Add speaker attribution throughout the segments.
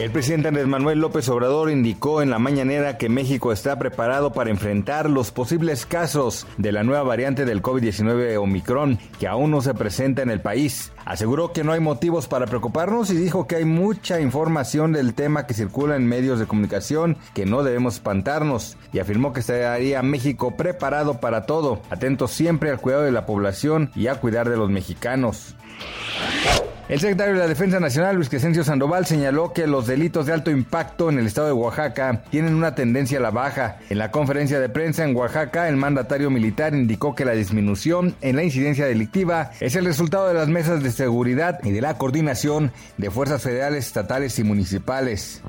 Speaker 1: El presidente Andrés Manuel López Obrador indicó en la mañanera que México está preparado para enfrentar los posibles casos de la nueva variante del COVID-19 Omicron que aún no se presenta en el país. Aseguró que no hay motivos para preocuparnos y dijo que hay mucha información del tema que circula en medios de comunicación que no debemos espantarnos y afirmó que estaría México preparado para todo, atento siempre al cuidado de la población y a cuidar de los mexicanos. El secretario de la Defensa Nacional, Luis Crescencio Sandoval, señaló que los delitos de alto impacto en el estado de Oaxaca tienen una tendencia a la baja. En la conferencia de prensa en Oaxaca, el mandatario militar indicó que la disminución en la incidencia delictiva es el resultado de las mesas de seguridad y de la coordinación de fuerzas federales, estatales y municipales.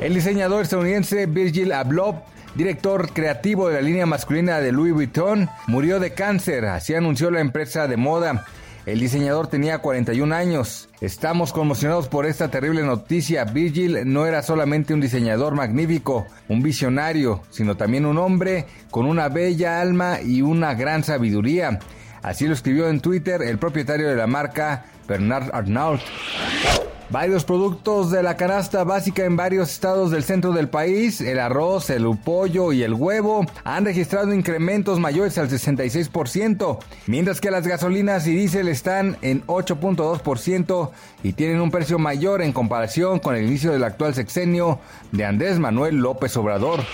Speaker 1: El diseñador estadounidense Virgil Abloh director creativo de la línea masculina de Louis Vuitton, murió de cáncer, así anunció la empresa de moda. El diseñador tenía 41 años. Estamos conmocionados por esta terrible noticia. Virgil no era solamente un diseñador magnífico, un visionario, sino también un hombre con una bella alma y una gran sabiduría. Así lo escribió en Twitter el propietario de la marca, Bernard Arnault. Varios productos de la canasta básica en varios estados del centro del país, el arroz, el pollo y el huevo, han registrado incrementos mayores al 66%, mientras que las gasolinas y diésel están en 8.2% y tienen un precio mayor en comparación con el inicio del actual sexenio de Andrés Manuel López Obrador.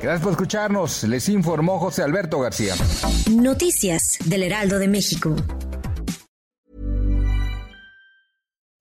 Speaker 1: Gracias por escucharnos, les informó José Alberto García.
Speaker 2: Noticias del Heraldo de México.